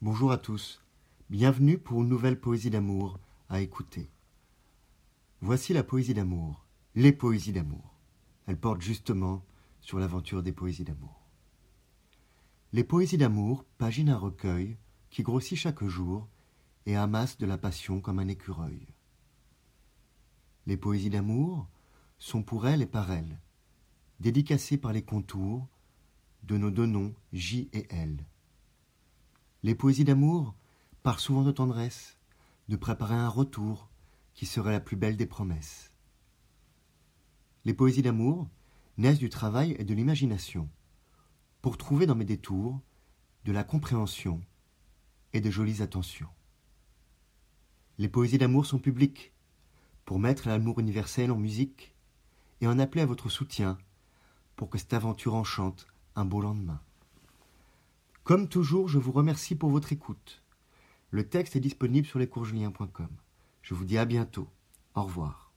Bonjour à tous, bienvenue pour une nouvelle poésie d'amour à écouter. Voici la poésie d'amour, les poésies d'amour. Elle porte justement sur l'aventure des poésies d'amour. Les poésies d'amour paginent un recueil qui grossit chaque jour et amasse de la passion comme un écureuil. Les poésies d'amour sont pour elle et par elle, dédicacées par les contours de nos deux noms J et L. Les poésies d'amour parlent souvent de tendresse, de préparer un retour qui serait la plus belle des promesses. Les poésies d'amour naissent du travail et de l'imagination, pour trouver dans mes détours de la compréhension et de jolies attentions. Les poésies d'amour sont publiques, pour mettre l'amour universel en musique et en appeler à votre soutien pour que cette aventure enchante un beau lendemain. Comme toujours, je vous remercie pour votre écoute. Le texte est disponible sur lescoursjulien.com. Je vous dis à bientôt. Au revoir.